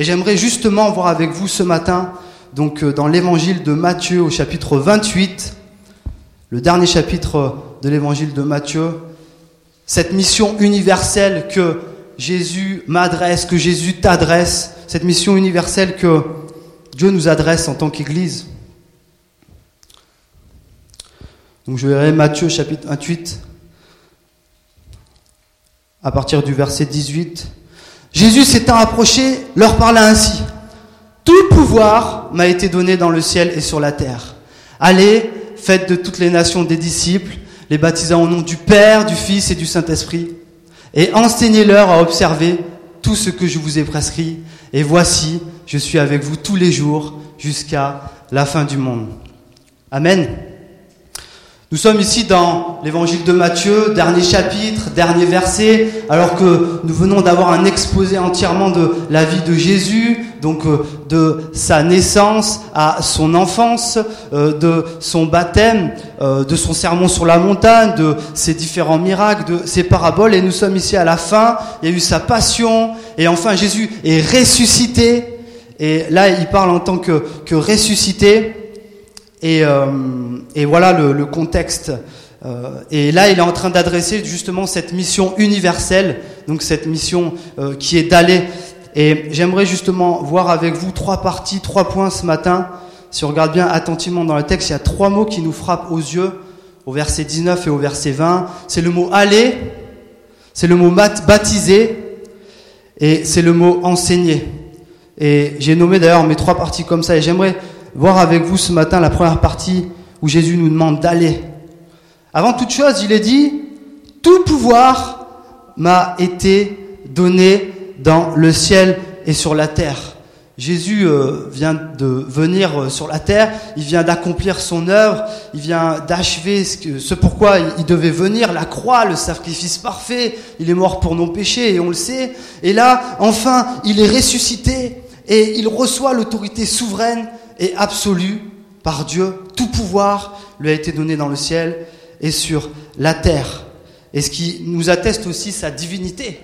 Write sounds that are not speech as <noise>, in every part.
Et j'aimerais justement voir avec vous ce matin, donc euh, dans l'évangile de Matthieu au chapitre 28, le dernier chapitre de l'évangile de Matthieu, cette mission universelle que Jésus m'adresse, que Jésus t'adresse, cette mission universelle que Dieu nous adresse en tant qu'Église. Donc je verrai Matthieu chapitre 28 à partir du verset 18. Jésus s'étant approché, leur parla ainsi. Tout pouvoir m'a été donné dans le ciel et sur la terre. Allez, faites de toutes les nations des disciples, les baptisant au nom du Père, du Fils et du Saint-Esprit, et enseignez-leur à observer tout ce que je vous ai prescrit. Et voici, je suis avec vous tous les jours jusqu'à la fin du monde. Amen. Nous sommes ici dans l'évangile de Matthieu, dernier chapitre, dernier verset, alors que nous venons d'avoir un exposé entièrement de la vie de Jésus, donc euh, de sa naissance à son enfance, euh, de son baptême, euh, de son sermon sur la montagne, de ses différents miracles, de ses paraboles, et nous sommes ici à la fin, il y a eu sa passion, et enfin Jésus est ressuscité, et là il parle en tant que, que ressuscité, et, euh, et voilà le, le contexte. Euh, et là, il est en train d'adresser justement cette mission universelle, donc cette mission euh, qui est d'aller. Et j'aimerais justement voir avec vous trois parties, trois points ce matin. Si on regarde bien attentivement dans le texte, il y a trois mots qui nous frappent aux yeux, au verset 19 et au verset 20. C'est le mot aller, c'est le mot baptiser, et c'est le mot enseigner. Et j'ai nommé d'ailleurs mes trois parties comme ça, et j'aimerais voir avec vous ce matin la première partie où Jésus nous demande d'aller. Avant toute chose, il est dit, tout pouvoir m'a été donné dans le ciel et sur la terre. Jésus euh, vient de venir euh, sur la terre, il vient d'accomplir son œuvre, il vient d'achever ce, ce, pourquoi il devait venir, la croix, le sacrifice parfait, il est mort pour nos péchés et on le sait. Et là, enfin, il est ressuscité et il reçoit l'autorité souveraine et absolu par Dieu. Tout pouvoir lui a été donné dans le ciel et sur la terre. Et ce qui nous atteste aussi sa divinité.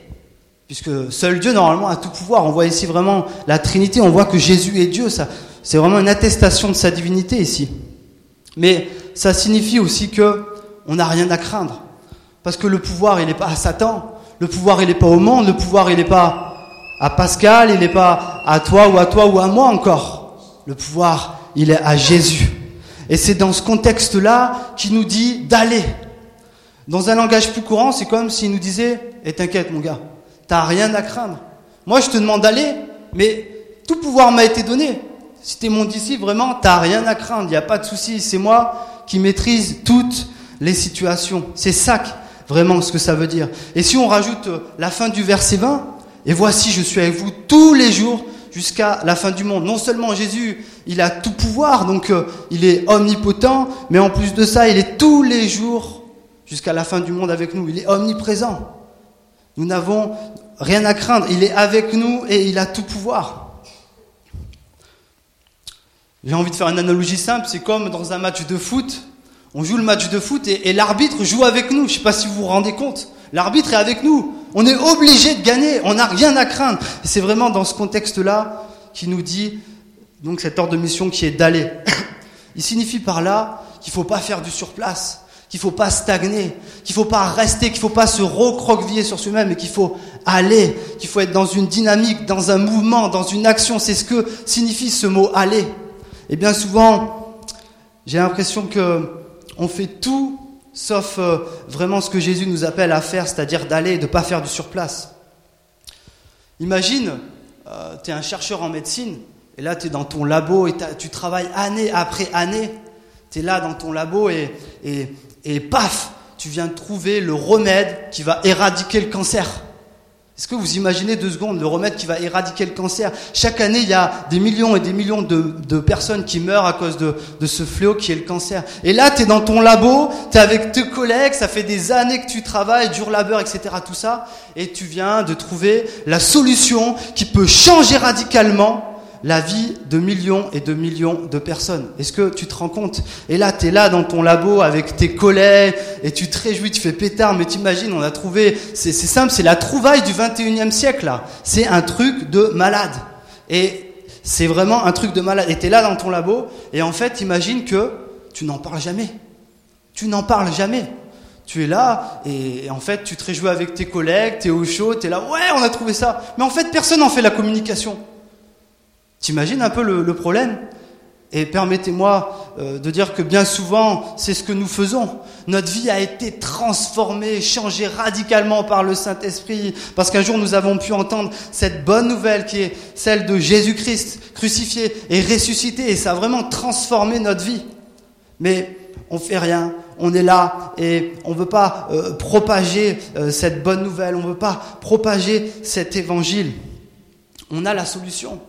Puisque seul Dieu, normalement, a tout pouvoir. On voit ici vraiment la Trinité. On voit que Jésus est Dieu. C'est vraiment une attestation de sa divinité ici. Mais ça signifie aussi que on n'a rien à craindre. Parce que le pouvoir, il n'est pas à Satan. Le pouvoir, il n'est pas au monde. Le pouvoir, il n'est pas à Pascal. Il n'est pas à toi ou à toi ou à moi encore. Le pouvoir, il est à Jésus. Et c'est dans ce contexte-là qu'il nous dit d'aller. Dans un langage plus courant, c'est comme s'il nous disait Et t'inquiète, mon gars, t'as rien à craindre. Moi, je te demande d'aller, mais tout pouvoir m'a été donné. Si t'es mon disciple, vraiment, t'as rien à craindre. Il n'y a pas de souci. C'est moi qui maîtrise toutes les situations. C'est ça vraiment ce que ça veut dire. Et si on rajoute euh, la fin du verset 20, et voici, je suis avec vous tous les jours jusqu'à la fin du monde. Non seulement Jésus, il a tout pouvoir, donc euh, il est omnipotent, mais en plus de ça, il est tous les jours jusqu'à la fin du monde avec nous. Il est omniprésent. Nous n'avons rien à craindre. Il est avec nous et il a tout pouvoir. J'ai envie de faire une analogie simple. C'est comme dans un match de foot. On joue le match de foot et, et l'arbitre joue avec nous. Je ne sais pas si vous vous rendez compte. L'arbitre est avec nous. On est obligé de gagner. On n'a rien à craindre. Et c'est vraiment dans ce contexte-là qui nous dit, donc cet ordre de mission qui est d'aller. Il signifie par là qu'il faut pas faire du surplace, qu'il faut pas stagner, qu'il faut pas rester, qu'il faut pas se recroqueviller sur soi-même, mais qu'il faut aller, qu'il faut être dans une dynamique, dans un mouvement, dans une action. C'est ce que signifie ce mot aller. Et bien souvent, j'ai l'impression que on fait tout sauf euh, vraiment ce que Jésus nous appelle à faire, c'est-à-dire d'aller et de ne pas faire du surplace. Imagine, euh, tu es un chercheur en médecine, et là tu es dans ton labo et tu travailles année après année, tu es là dans ton labo et, et, et paf, tu viens de trouver le remède qui va éradiquer le cancer. Est-ce que vous imaginez deux secondes le remède qui va éradiquer le cancer Chaque année, il y a des millions et des millions de, personnes qui meurent à cause de, de, ce fléau qui est le cancer. Et là, tu es dans ton labo, tu es avec tes collègues, ça fait des années que tu travailles, dur labeur, etc., tout ça, et tu viens de trouver la solution qui peut changer radicalement la vie de millions et de millions de personnes. Est-ce que tu te rends compte? Et là, tu es là dans ton labo avec tes collègues et tu te réjouis, tu fais pétard, mais t'imagines, on a trouvé, c'est simple, c'est la trouvaille du 21e siècle là. C'est un truc de malade. Et c'est vraiment un truc de malade. Et t'es là dans ton labo, et en fait, imagine que tu n'en parles jamais. Tu n'en parles jamais. Tu es là, et en fait, tu te réjouis avec tes collègues, t'es au chaud, t'es là, ouais, on a trouvé ça. Mais en fait, personne n'en fait la communication. T'imagines un peu le, problème? Et permettez-moi euh, de dire que bien souvent, c'est ce que nous faisons. Notre vie a été transformée, changée radicalement par le Saint-Esprit, parce qu'un jour nous avons pu entendre cette bonne nouvelle qui est celle de Jésus-Christ crucifié et ressuscité, et ça a vraiment transformé notre vie. Mais on fait rien, on est là et on ne veut pas euh, propager euh, cette bonne nouvelle, on ne veut pas propager cet évangile. On a la solution.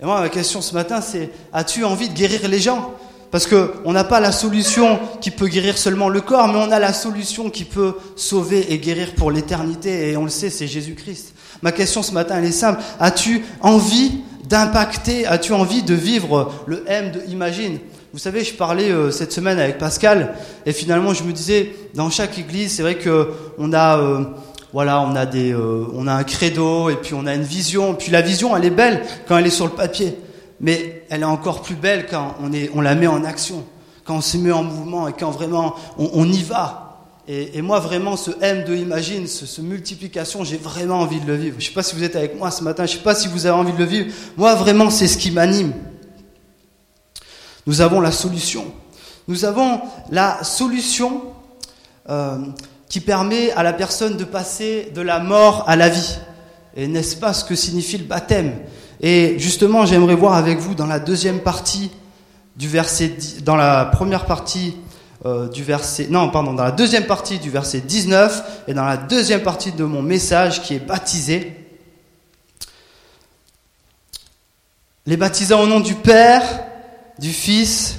Et moi, ma question ce matin, c'est as-tu envie de guérir les gens? Parce qu'on n'a pas la solution qui peut guérir seulement le corps, mais on a la solution qui peut sauver et guérir pour l'éternité. Et on le sait, c'est Jésus-Christ. Ma question ce matin, elle est simple. As-tu envie d'impacter? As-tu envie de vivre le M de Imagine? Vous savez, je parlais euh, cette semaine avec Pascal et finalement je me disais, dans chaque église, c'est vrai que on a euh, voilà, on a des, euh, on a un credo et puis on a une vision. Puis la vision, elle est belle quand elle est sur le papier, mais elle est encore plus belle quand on est, on la met en action, quand on se met en mouvement et quand vraiment on, y va. Et, moi vraiment, ce M de Imagine, ce, multiplication, j'ai vraiment envie de le vivre. Je sais pas si vous êtes avec moi ce matin, je sais pas si vous avez envie de le vivre. Moi vraiment, c'est ce qui m'anime. Nous avons la solution. Nous avons la solution. Euh, qui permet à la personne de passer de la mort à la vie. Et n'est-ce pas ce que signifie le baptême? Et justement, j'aimerais voir avec vous dans la deuxième partie du verset, dans la première partie euh, du verset, non, pardon, dans la deuxième partie du verset 19 et dans la deuxième partie de mon message qui est baptisé. Les baptisants au nom du Père, du Fils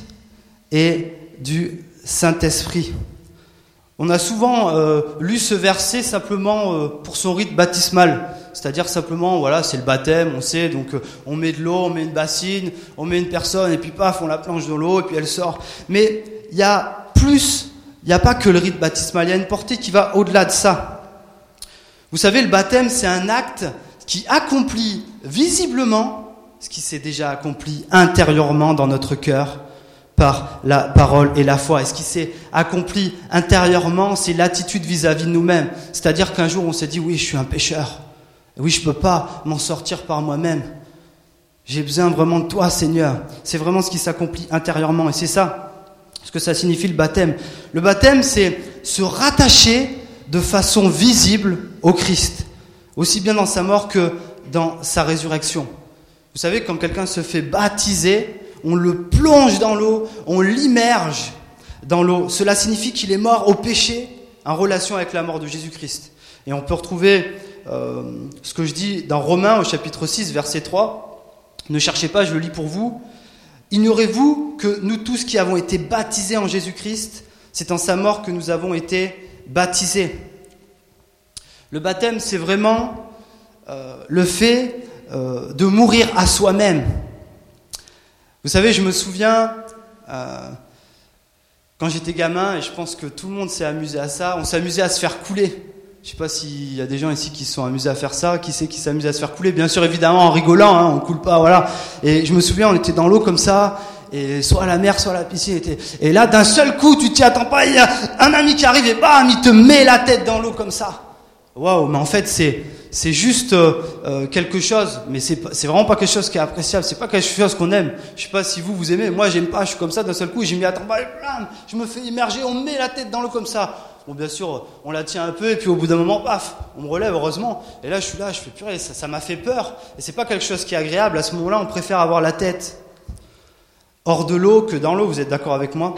et du Saint-Esprit. On a souvent euh, lu ce verset simplement euh, pour son rite baptismal, c'est-à-dire simplement, voilà, c'est le baptême, on sait, donc euh, on met de l'eau, on met une bassine, on met une personne, et puis paf, on la plonge dans l'eau, et puis elle sort. Mais il y a plus, il n'y a pas que le rite baptismal, il y a une portée qui va au-delà de ça. Vous savez, le baptême, c'est un acte qui accomplit visiblement ce qui s'est déjà accompli intérieurement dans notre cœur par la parole et la foi. Et ce qui s'est accompli intérieurement, c'est l'attitude vis-à-vis de nous-mêmes. C'est-à-dire qu'un jour, on s'est dit, oui, je suis un pécheur. Oui, je ne peux pas m'en sortir par moi-même. J'ai besoin vraiment de toi, Seigneur. C'est vraiment ce qui s'accomplit intérieurement. Et c'est ça ce que ça signifie le baptême. Le baptême, c'est se rattacher de façon visible au Christ, aussi bien dans sa mort que dans sa résurrection. Vous savez, quand quelqu'un se fait baptiser, on le plonge dans l'eau, on l'immerge dans l'eau. Cela signifie qu'il est mort au péché en relation avec la mort de Jésus-Christ. Et on peut retrouver euh, ce que je dis dans Romains au chapitre 6, verset 3. Ne cherchez pas, je le lis pour vous. Ignorez-vous que nous tous qui avons été baptisés en Jésus-Christ, c'est en sa mort que nous avons été baptisés. Le baptême, c'est vraiment euh, le fait euh, de mourir à soi-même. Vous savez, je me souviens, euh, quand j'étais gamin, et je pense que tout le monde s'est amusé à ça, on s'amusait à se faire couler. Je sais pas s'il y a des gens ici qui se sont amusés à faire ça. Qui c'est qui s'amuse à se faire couler Bien sûr, évidemment, en rigolant, hein, on coule pas, voilà. Et je me souviens, on était dans l'eau comme ça, et soit à la mer, soit à la piscine. Et là, d'un seul coup, tu t'y attends pas, il y a un ami qui arrive et bam, il te met la tête dans l'eau comme ça. Waouh, mais en fait, c'est c'est juste euh, euh, quelque chose, mais c'est vraiment pas quelque chose qui est appréciable, c'est pas quelque chose qu'on aime. Je sais pas si vous vous aimez, moi j'aime pas, je suis comme ça d'un seul coup, j'ai mis à tomber, je me fais immerger, on me met la tête dans l'eau comme ça. Bon, bien sûr, on la tient un peu et puis au bout d'un moment, paf, on me relève heureusement. Et là, je suis là, je fais purée, ça m'a fait peur. Et c'est pas quelque chose qui est agréable. À ce moment-là, on préfère avoir la tête hors de l'eau que dans l'eau. Vous êtes d'accord avec moi?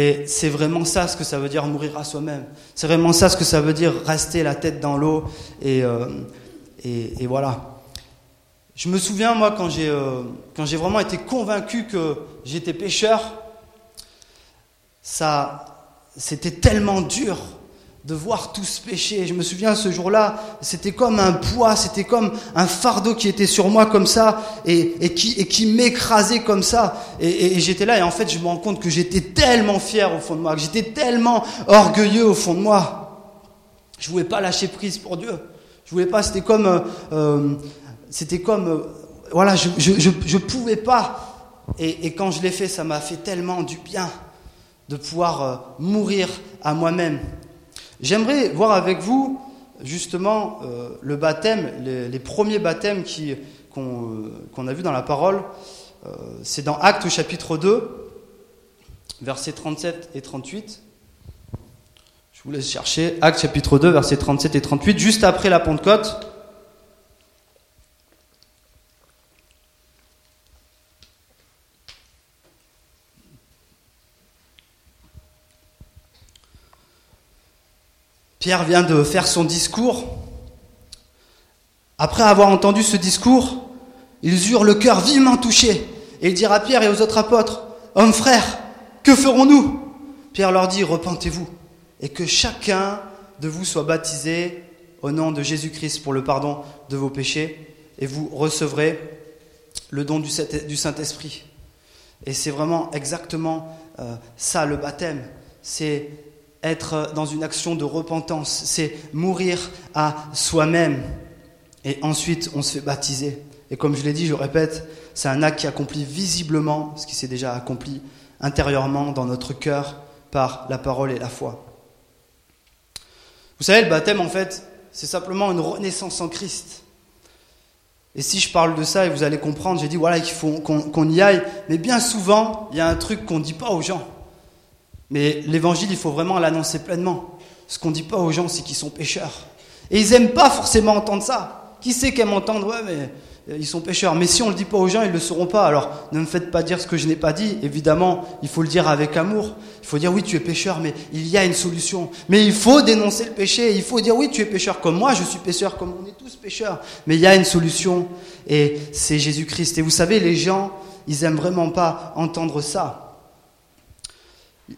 Et c'est vraiment ça ce que ça veut dire mourir à soi-même. C'est vraiment ça ce que ça veut dire rester la tête dans l'eau. Et, euh, voilà. Je me souviens, moi, quand j'ai, euh, quand j'ai vraiment été convaincu que j'étais pécheur, ça, c'était tellement dur de voir tout ce péché. Je me souviens ce jour-là, c'était comme un poids, c'était comme un fardeau qui était sur moi comme ça et, qui, m'écrasait comme ça. Et, j'étais là et en fait je me rends compte que j'étais tellement fier au fond de moi, que j'étais tellement orgueilleux au fond de moi. Je voulais pas lâcher prise pour Dieu. Je voulais pas, c'était comme... Euh, c'était comme, euh, voilà, je, je, pouvais pas. Et, quand je l'ai fait, ça m'a fait tellement du bien de pouvoir euh, mourir à moi-même. J'aimerais voir avec vous justement euh, le baptême, les, premiers baptêmes qu'on a vu dans la parole. C'est dans Actes chapitre 2, versets 37 et 38. Je vous laisse chercher. Actes chapitre 2, versets 37 et 38, juste après la Pentecôte. Pierre vient de faire son discours. Après avoir entendu ce discours, ils eurent le cœur vivement touché. Et il dirent à Pierre et aux autres apôtres, Hommes frères, que ferons-nous? Pierre leur dit, Repentez-vous, et que chacun de vous soit baptisé au nom de Jésus-Christ pour le pardon de vos péchés, et vous recevrez le don du Saint-Esprit. Et c'est vraiment exactement euh, ça le baptême. C'est être dans une action de repentance, c'est mourir à soi-même. Et ensuite, on se fait baptiser. Et comme je l'ai dit, je répète, c'est un acte qui accomplit visiblement ce qui s'est déjà accompli intérieurement dans notre cœur par la parole et la foi. Vous savez, le baptême, en fait, c'est simplement une renaissance en Christ. Et si je parle de ça, et vous allez comprendre, j'ai dit, voilà, qu'il faut qu'on y aille. Mais bien souvent, il y a un truc qu'on ne dit pas aux gens. Mais l'évangile, il faut vraiment l'annoncer pleinement. Ce qu'on ne dit pas aux gens, c'est qu'ils sont pécheurs. Et ils n'aiment pas forcément entendre ça. Qui sait qu'aime entendre, ouais, mais euh, ils sont pécheurs. Mais si on ne le dit pas aux gens, ils ne le sauront pas. Alors ne me faites pas dire ce que je n'ai pas dit. Évidemment, il faut le dire avec amour. Il faut dire oui, tu es pécheur, mais il y a une solution. Mais il faut dénoncer le péché. Il faut dire oui, tu es pécheur comme moi, je suis pécheur comme on est tous pécheurs. Mais il y a une solution et c'est Jésus-Christ. Et vous savez, les gens, ils aiment vraiment pas entendre ça.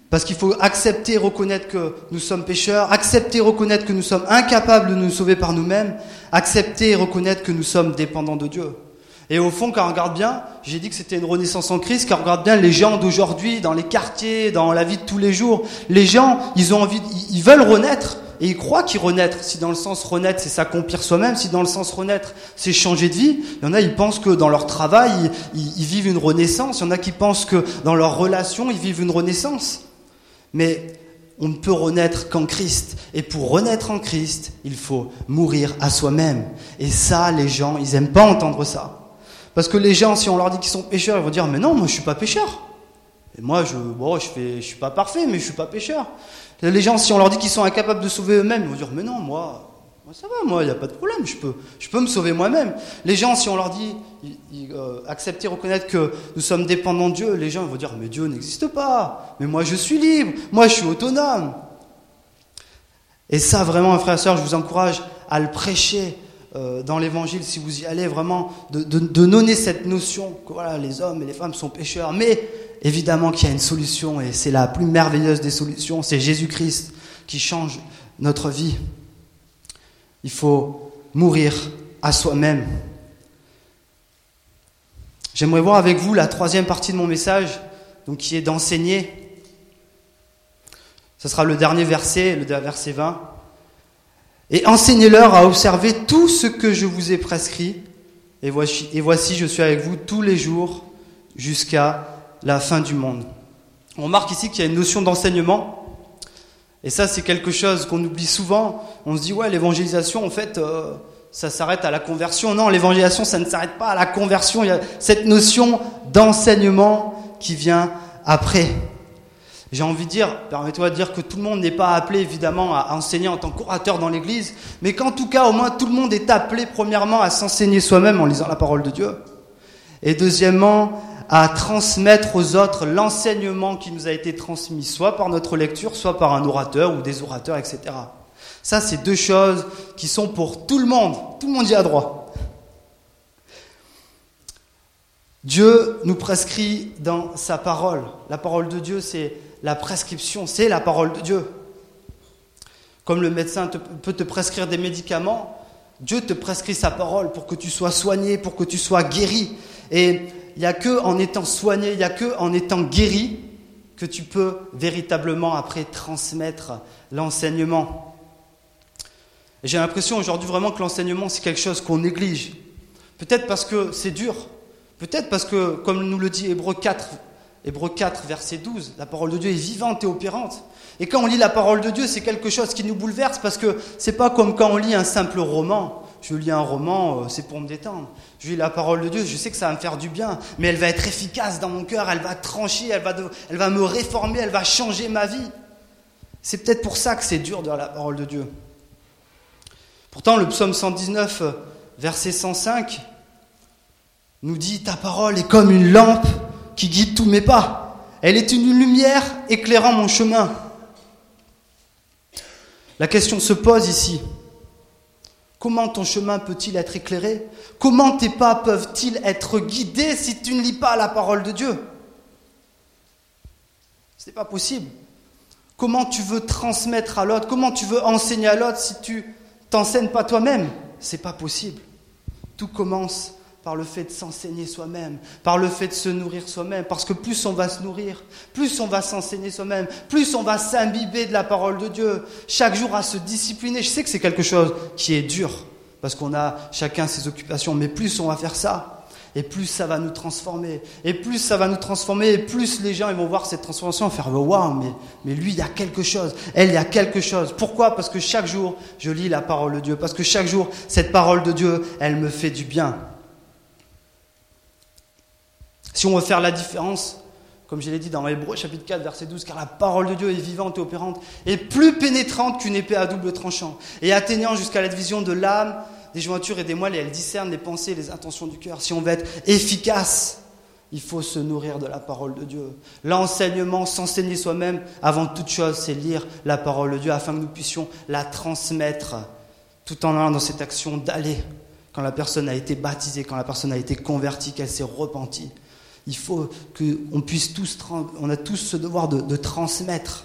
Parce qu'il faut accepter, reconnaître que nous sommes pécheurs, accepter, reconnaître que nous sommes incapables de nous sauver par nous-mêmes, accepter et reconnaître que nous sommes dépendants de Dieu. Et au fond, quand on regarde bien, j'ai dit que c'était une renaissance en Christ, quand on regarde bien les gens d'aujourd'hui, dans les quartiers, dans la vie de tous les jours, les gens, ils ont envie, ils veulent renaître, et ils croient qu'ils renaître. Si dans le sens renaître, c'est s'accomplir soi-même, si dans le sens renaître, c'est changer de vie, il y en a, ils pensent que dans leur travail, ils, ils vivent une renaissance, il y en a qui pensent que dans leur relation, ils vivent une renaissance. Mais on ne peut renaître qu'en Christ. Et pour renaître en Christ, il faut mourir à soi-même. Et ça, les gens, ils n'aiment pas entendre ça. Parce que les gens, si on leur dit qu'ils sont pécheurs, ils vont dire, mais non, moi je suis pas pécheur. Et moi, je, bon, je suis pas parfait, mais je suis pas pécheur. Les gens, si on leur dit qu'ils sont incapables de sauver eux-mêmes, ils vont dire, mais non, moi, ça va, moi, il n'y a pas de problème, je peux, je peux me sauver moi-même. Les gens, si on leur dit, euh, accepter, reconnaître que nous sommes dépendants de Dieu, les gens vont dire, mais Dieu n'existe pas, mais moi je suis libre, moi je suis autonome. Et ça, vraiment, frère et soeur, je vous encourage à le prêcher euh, dans l'évangile, si vous y allez, vraiment, de, de, de donner cette notion que voilà, les hommes et les femmes sont pécheurs, mais évidemment qu'il y a une solution, et c'est la plus merveilleuse des solutions, c'est Jésus-Christ qui change notre vie. Il faut mourir à soi-même. J'aimerais voir avec vous la troisième partie de mon message, donc qui est d'enseigner. Ce sera le dernier verset, le verset 20. Et enseignez-leur à observer tout ce que je vous ai prescrit. Et voici, et voici, je suis avec vous tous les jours jusqu'à la fin du monde. On remarque ici qu'il y a une notion d'enseignement. Et ça, c'est quelque chose qu'on oublie souvent. On se dit, ouais, l'évangélisation, en fait, euh, ça s'arrête à la conversion. Non, l'évangélisation, ça ne s'arrête pas à la conversion. Il y a cette notion d'enseignement qui vient après. J'ai envie de dire, permettez-moi de dire que tout le monde n'est pas appelé évidemment à enseigner en tant qu'orateur dans l'Église, mais qu'en tout cas, au moins, tout le monde est appelé premièrement à s'enseigner soi-même en lisant la parole de Dieu. Et deuxièmement, à transmettre aux autres l'enseignement qui nous a été transmis, soit par notre lecture, soit par un orateur ou des orateurs, etc. Ça, c'est deux choses qui sont pour tout le monde. Tout le monde y a droit. Dieu nous prescrit dans sa parole. La parole de Dieu, c'est la prescription, c'est la parole de Dieu. Comme le médecin peut te prescrire des médicaments, Dieu te prescrit sa parole pour que tu sois soigné, pour que tu sois guéri. Et il n'y a que en étant soigné, il n'y a que en étant guéri que tu peux véritablement après transmettre l'enseignement. J'ai l'impression aujourd'hui vraiment que l'enseignement c'est quelque chose qu'on néglige. Peut-être parce que c'est dur. Peut-être parce que, comme nous le dit Hébreu 4, Hébreu 4, verset 12, la parole de Dieu est vivante et opérante. Et quand on lit la parole de Dieu, c'est quelque chose qui nous bouleverse parce que c'est pas comme quand on lit un simple roman. Je lis un roman, euh, c'est pour me détendre. Je lis la parole de Dieu, je sais que ça va me faire du bien, mais elle va être efficace dans mon cœur, elle va trancher, elle va, elle va me réformer, elle va changer ma vie. C'est peut-être pour ça que c'est dur de la parole de Dieu. Pourtant, le psaume 119, verset 105, nous dit Ta parole est comme une lampe qui guide tous mes pas. Elle est une lumière éclairant mon chemin. La question se pose ici. Comment ton chemin peut-il être éclairé? Comment tes pas peuvent-ils être guidés si tu ne lis pas la parole de Dieu? Ce n'est pas possible. Comment tu veux transmettre à l'autre? Comment tu veux enseigner à l'autre si tu t'enseignes pas toi-même? C'est pas possible. Tout commence par le fait de s'enseigner soi-même, par le fait de se nourrir soi-même, parce que plus on va se nourrir, plus on va s'enseigner soi-même, plus on va s'imbiber de la parole de Dieu, chaque jour à se discipliner. Je sais que c'est quelque chose qui est dur, parce qu'on a chacun ses occupations, mais plus on va faire ça, et plus ça va nous transformer, et plus ça va nous transformer, et plus les gens ils vont voir cette transformation et faire waouh, mais, mais lui il y a quelque chose, elle il y a quelque chose. Pourquoi? Parce que chaque jour je lis la parole de Dieu, parce que chaque jour cette parole de Dieu elle me fait du bien. Si on veut faire la différence, comme je l'ai dit dans Hébreu chapitre 4 verset 12, car la parole de Dieu est vivante et opérante, et plus pénétrante qu'une épée à double tranchant, et atteignant jusqu'à la division de l'âme, des jointures et des moelles, et elle discerne les pensées et les intentions du cœur. Si on veut être efficace, il faut se nourrir de la parole de Dieu. L'enseignement, s'enseigner soi-même, avant toute chose, c'est lire la parole de Dieu afin que nous puissions la transmettre tout en allant dans cette action d'aller quand la personne a été baptisée, quand la personne a été convertie, qu'elle s'est repentie. Il faut qu'on puisse tous, on a tous ce devoir de, transmettre.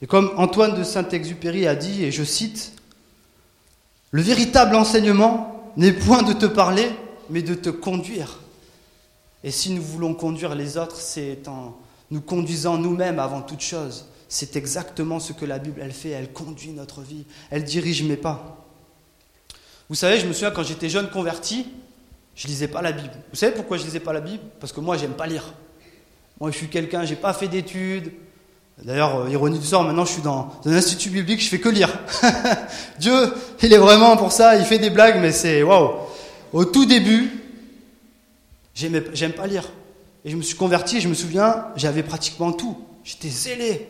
Et comme Antoine de Saint-Exupéry a dit, et je cite, le véritable enseignement n'est point de te parler, mais de te conduire. Et si nous voulons conduire les autres, c'est en nous conduisant nous-mêmes avant toute chose. C'est exactement ce que la Bible, elle fait. Elle conduit notre vie. Elle dirige mes pas. Vous savez, je me souviens quand j'étais jeune converti, je lisais pas la Bible. Vous savez pourquoi je lisais pas la Bible? Parce que moi, j'aime pas lire. Moi, je suis quelqu'un, j'ai pas fait d'études. D'ailleurs, euh, ironie du sort, maintenant je suis dans un institut biblique, je fais que lire. <laughs> Dieu, il est vraiment pour ça, il fait des blagues, mais c'est waouh. Au tout début, j'aime pas lire. Et je me suis converti, je me souviens, j'avais pratiquement tout. J'étais zélé.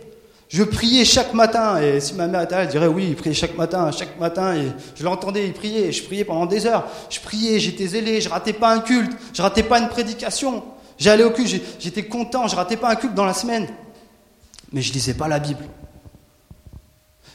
Je priais chaque matin, et si ma mère était là, elle dirait oui, il priait chaque matin, chaque matin, et je l'entendais, il priait, je priais pendant des heures, je priais, j'étais zélé, je ratais pas un culte, je ratais pas une prédication, j'allais au culte, j'étais content, je ratais pas un culte dans la semaine, mais je lisais pas la Bible.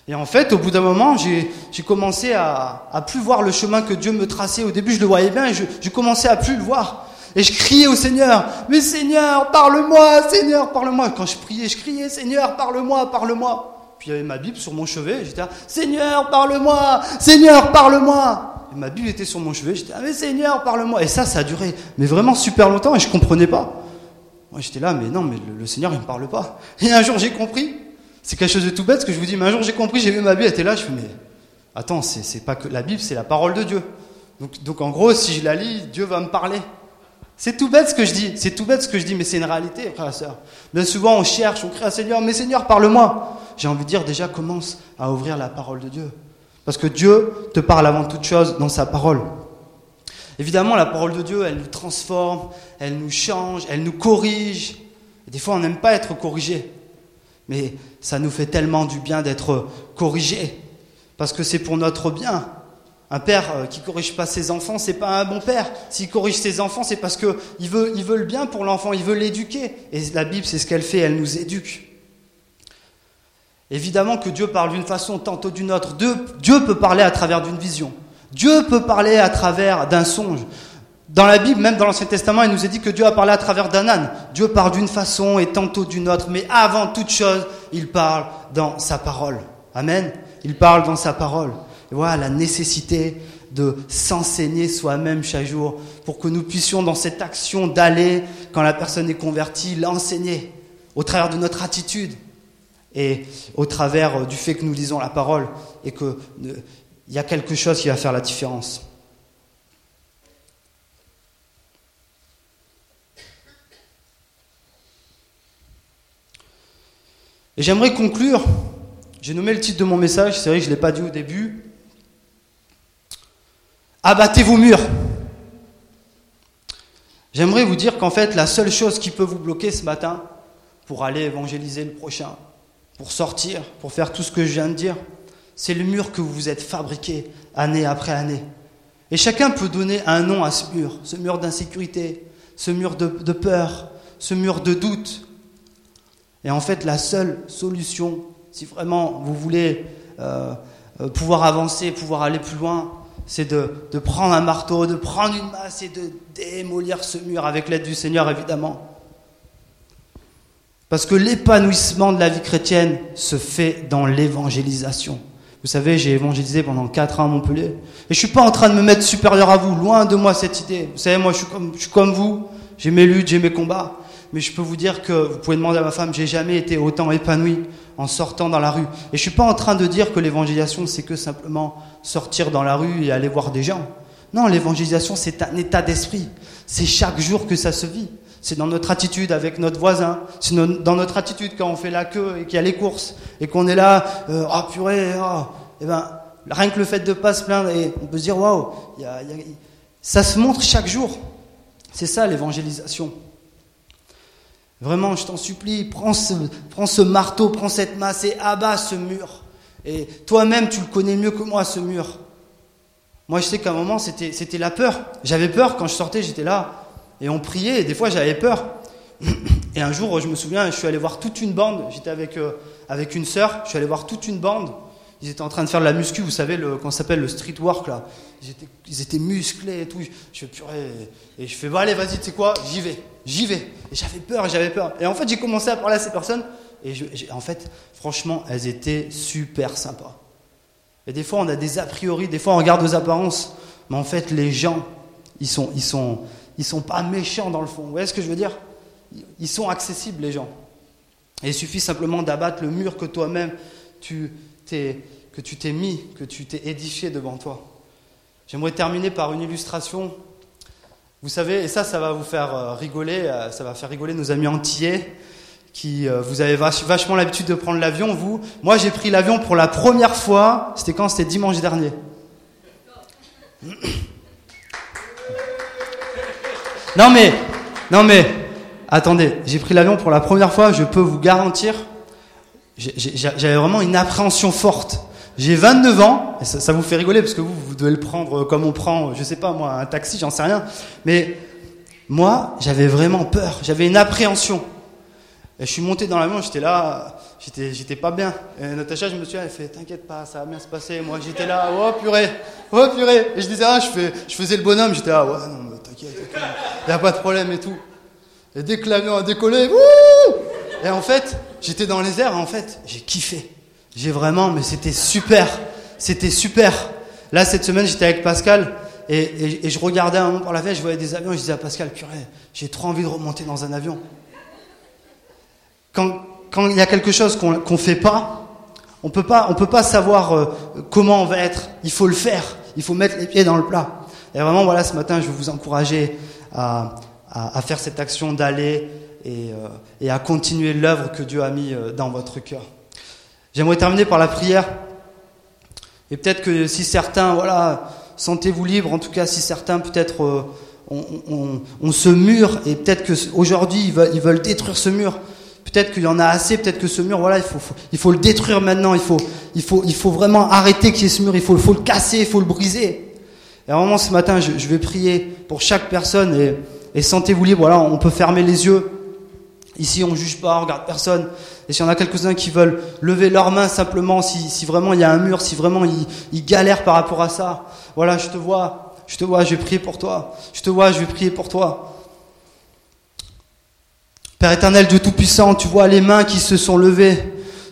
Et en fait, au bout d'un moment, j'ai commencé à, à plus voir le chemin que Dieu me traçait. Au début, je le voyais bien, et je, je commençais à plus le voir. Et je criais au Seigneur, mais Seigneur, parle-moi, Seigneur, parle-moi. Quand je priais, je criais, Seigneur, parle-moi, parle-moi. Puis il y avait ma Bible sur mon chevet, j'étais là, Seigneur, parle-moi, Seigneur, parle-moi. Et ma Bible était sur mon chevet, j'étais là, mais Seigneur, parle-moi. Et ça, ça a duré, mais vraiment super longtemps et je comprenais pas. Moi, j'étais là, mais non, mais le, Seigneur, il me parle pas. Et un jour, j'ai compris. C'est quelque chose de tout bête ce que je vous dis, mais un jour, j'ai compris, j'ai vu ma Bible, elle était là, je fais, mais attends, c'est pas que la Bible, c'est la parole de Dieu. Donc, donc en gros, si je la lis, Dieu va me parler. C'est tout bête ce que je dis, c'est tout bête ce que je dis, mais c'est une réalité, frère et sœur. Bien souvent, on cherche, on crie à Seigneur, mais Seigneur, parle-moi. J'ai envie de dire, déjà, commence à ouvrir la parole de Dieu. Parce que Dieu te parle avant toute chose dans sa parole. Évidemment, la parole de Dieu, elle nous transforme, elle nous change, elle nous corrige. des fois, on n'aime pas être corrigé. Mais ça nous fait tellement du bien d'être corrigé. Parce que c'est pour notre bien. Un père euh, qui corrige pas ses enfants, c'est pas un bon père. S'il corrige ses enfants, c'est parce que il veut, le bien pour l'enfant, il veut l'éduquer. Et la Bible, c'est ce qu'elle fait, elle nous éduque. Évidemment que Dieu parle d'une façon, tantôt d'une autre. Dieu peut parler à travers d'une vision. Dieu peut parler à travers d'un songe. Dans la Bible, même dans l'Ancien Testament, il nous est dit que Dieu a parlé à travers d'un âne. Dieu parle d'une façon et tantôt d'une autre, mais avant toute chose, il parle dans sa parole. Amen. Il parle dans sa parole voilà la nécessité de s'enseigner soi-même chaque jour pour que nous puissions dans cette action d'aller, quand la personne est convertie, l'enseigner au travers de notre attitude et au travers du fait que nous lisons la parole et qu'il il y a quelque chose qui va faire la différence. Et j'aimerais conclure, j'ai nommé le titre de mon message, c'est vrai que je ne l'ai pas dit au début. Abattez vos murs. J'aimerais vous dire qu'en fait, la seule chose qui peut vous bloquer ce matin pour aller évangéliser le prochain, pour sortir, pour faire tout ce que je viens de dire, c'est le mur que vous vous êtes fabriqué année après année. Et chacun peut donner un nom à ce mur, ce mur d'insécurité, ce mur de, peur, ce mur de doute. Et en fait, la seule solution, si vraiment vous voulez euh, euh, pouvoir avancer, pouvoir aller plus loin, c'est de, de, prendre un marteau, de prendre une masse et de démolir ce mur avec l'aide du Seigneur, évidemment. Parce que l'épanouissement de la vie chrétienne se fait dans l'évangélisation. Vous savez, j'ai évangélisé pendant 4 ans à Montpellier. Et je suis pas en train de me mettre supérieur à vous, loin de moi cette idée. Vous savez, moi je suis comme, je suis comme vous, j'ai mes luttes, j'ai mes combats. Mais je peux vous dire que, vous pouvez demander à ma femme, j'ai jamais été autant épanoui en sortant dans la rue. Et je suis pas en train de dire que l'évangélisation, c'est que simplement sortir dans la rue et aller voir des gens. Non, l'évangélisation, c'est un état d'esprit. C'est chaque jour que ça se vit. C'est dans notre attitude avec notre voisin. C'est dans notre attitude quand on fait la queue et qu'il y a les courses et qu'on est là, euh, ah purée, ah, et eh ben, rien que le fait de pas se plaindre et on peut se dire waouh, ça se montre chaque jour. C'est ça l'évangélisation. Vraiment, je t'en supplie, prends ce, prends ce marteau, prends cette masse et abat ce mur. Et toi-même, tu le connais mieux que moi, ce mur. Moi, je sais qu'à un moment, c'était, c'était la peur. J'avais peur quand je sortais, j'étais là. Et on priait, et des fois j'avais peur. <clears throat> Et un jour, je me souviens, je suis allé voir toute une bande. J'étais avec, euh, avec une sœur, je suis allé voir toute une bande. Ils étaient en train de faire de la muscu, vous savez, le, qu'on s'appelle le street work là. Ils étaient, ils étaient musclés et tout. Je purée. Et je fais, allez, vas-y, tu sais quoi, j'y vais, j'y vais. Et j'avais peur, j'avais peur. Et en fait, j'ai commencé à parler à ces personnes. Et en fait, franchement, elles étaient super sympas. Et des fois, on a des a priori, des fois, on regarde aux apparences. Mais en fait, les gens, ils sont, ils sont, ils sont pas méchants dans le fond. Vous voyez ce que je veux dire? Ils sont accessibles, les gens. Et il suffit simplement d'abattre le mur que toi-même, tu que tu t'es mis, que tu t'es édifié devant toi. J'aimerais terminer par une illustration. Vous savez, et ça, ça va vous faire euh, rigoler, euh, ça va faire rigoler nos amis antillais, qui, euh, vous avez vachement l'habitude de prendre l'avion, vous. Moi, j'ai pris l'avion pour la première fois, c'était quand? C'était dimanche dernier. Non mais, non mais, attendez, j'ai pris l'avion pour la première fois, je peux vous garantir, j'avais vraiment une appréhension forte. J'ai 29 ans, et ça, vous fait rigoler parce que vous, vous devez le prendre comme on prend, je sais pas moi, un taxi, j'en sais rien. Mais moi, j'avais vraiment peur, j'avais une appréhension. Et je suis monté dans l'avion, j'étais là, j'étais, pas bien. Et Natacha, je me suis dit, elle fait, t'inquiète pas, ça va bien se passer. Moi, j'étais là, oh purée, oh purée. Et je disais, ah, je, fais, je faisais le bonhomme, j'étais là, ouais, non, t'inquiète, n'y a pas de problème et tout. Et dès que l'avion a décollé, wouh Et en fait, j'étais dans les airs, en fait, j'ai kiffé. J'ai vraiment, mais c'était super. C'était super. Là, cette semaine, j'étais avec Pascal et, et, je regardais un moment par la fenêtre, je voyais des avions, je disais à Pascal, purée, j'ai trop envie de remonter dans un avion. Quand, il y a quelque chose qu'on ne fait pas, on peut pas, on peut pas savoir euh, comment on va être. Il faut le faire. Il faut mettre les pieds dans le plat. Et vraiment, voilà, ce matin, je veux vous encourager à, faire cette action d'aller et, euh, et, à continuer l'œuvre que Dieu a mis euh, dans votre cœur. J'aimerais terminer par la prière. Et peut-être que si certains, voilà, sentez-vous libre, en tout cas si certains peut-être euh, on, on, se et peut-être qu'aujourd'hui ils veulent, ils veulent détruire ce mur. Peut-être qu'il y en a assez, peut-être que ce mur, voilà, il faut, le détruire maintenant, il faut, vraiment arrêter qu'il y ait ce mur, il faut, le casser, il faut le briser. Et vraiment ce matin, je, je vais prier pour chaque personne et, et sentez-vous libre. Voilà, on peut fermer les yeux. Ici, on juge pas, on regarde personne. Et s'il y en a quelques-uns qui veulent lever leurs mains simplement, si, si vraiment il y a un mur, si vraiment ils, ils galèrent par rapport à ça, voilà, je te vois, je te vois, je vais prier pour toi. Je te vois, je vais prier pour toi. Père éternel, Dieu Tout-Puissant, tu vois les mains qui se sont levées.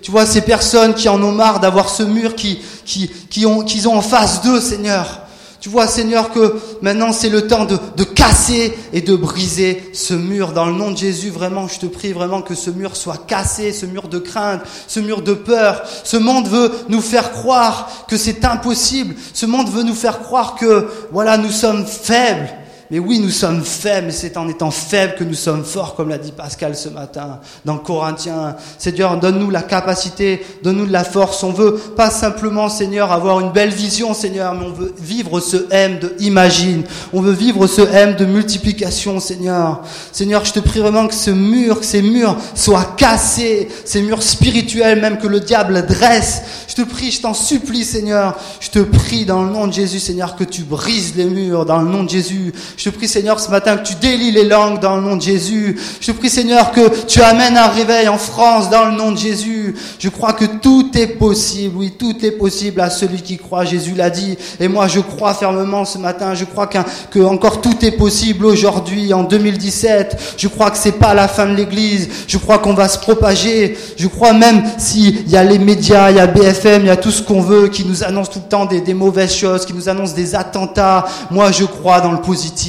Tu vois ces personnes qui en ont marre d'avoir ce mur qui, qui ont, qu'ils ont en face d'eux, Seigneur. Tu vois, Seigneur, que maintenant c'est le temps de, de casser et de briser ce mur. Dans le nom de Jésus, vraiment, je te prie vraiment que ce mur soit cassé, ce mur de crainte, ce mur de peur. Ce monde veut nous faire croire que c'est impossible. Ce monde veut nous faire croire que, voilà, nous sommes faibles. Mais oui, nous sommes faibles, mais c'est en étant faibles que nous sommes forts, comme l'a dit Pascal ce matin dans Corinthiens. Seigneur, donne-nous la capacité, donne-nous de la force. On veut pas simplement, Seigneur, avoir une belle vision, Seigneur, mais on veut vivre ce M de imagine. On veut vivre ce M de multiplication, Seigneur. Seigneur, je te prie vraiment que ce mur, que ces murs soient cassés, ces murs spirituels même que le diable dresse. Je te prie, je t'en supplie, Seigneur. Je te prie dans le nom de Jésus, Seigneur, que tu brises les murs dans le nom de Jésus. Je te prie, Seigneur, ce matin que tu délies les langues dans le nom de Jésus. Je te prie, Seigneur, que tu amènes un réveil en France dans le nom de Jésus. Je crois que tout est possible. Oui, tout est possible à celui qui croit. Jésus l'a dit. Et moi, je crois fermement ce matin. Je crois qu'un, que encore tout est possible aujourd'hui, en 2017. Je crois que c'est pas la fin de l'église. Je crois qu'on va se propager. Je crois même s'il y a les médias, il y a BFM, il y a tout ce qu'on veut qui nous annonce tout le temps des, des mauvaises choses, qui nous annonce des attentats. Moi, je crois dans le positif.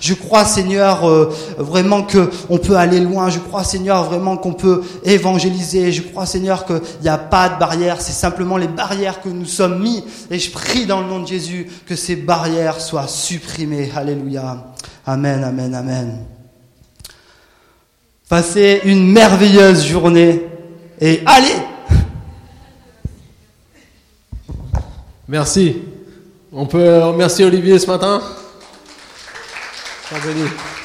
Je crois, Seigneur, euh, vraiment que on peut aller loin. Je crois, Seigneur, vraiment qu'on peut évangéliser. Je crois, Seigneur, qu'il n'y a pas de barrière. C'est simplement les barrières que nous sommes mis. Et je prie dans le nom de Jésus que ces barrières soient supprimées. Alléluia. Amen, amen, amen. Passez une merveilleuse journée et allez Merci. On peut remercier Olivier ce matin Béni.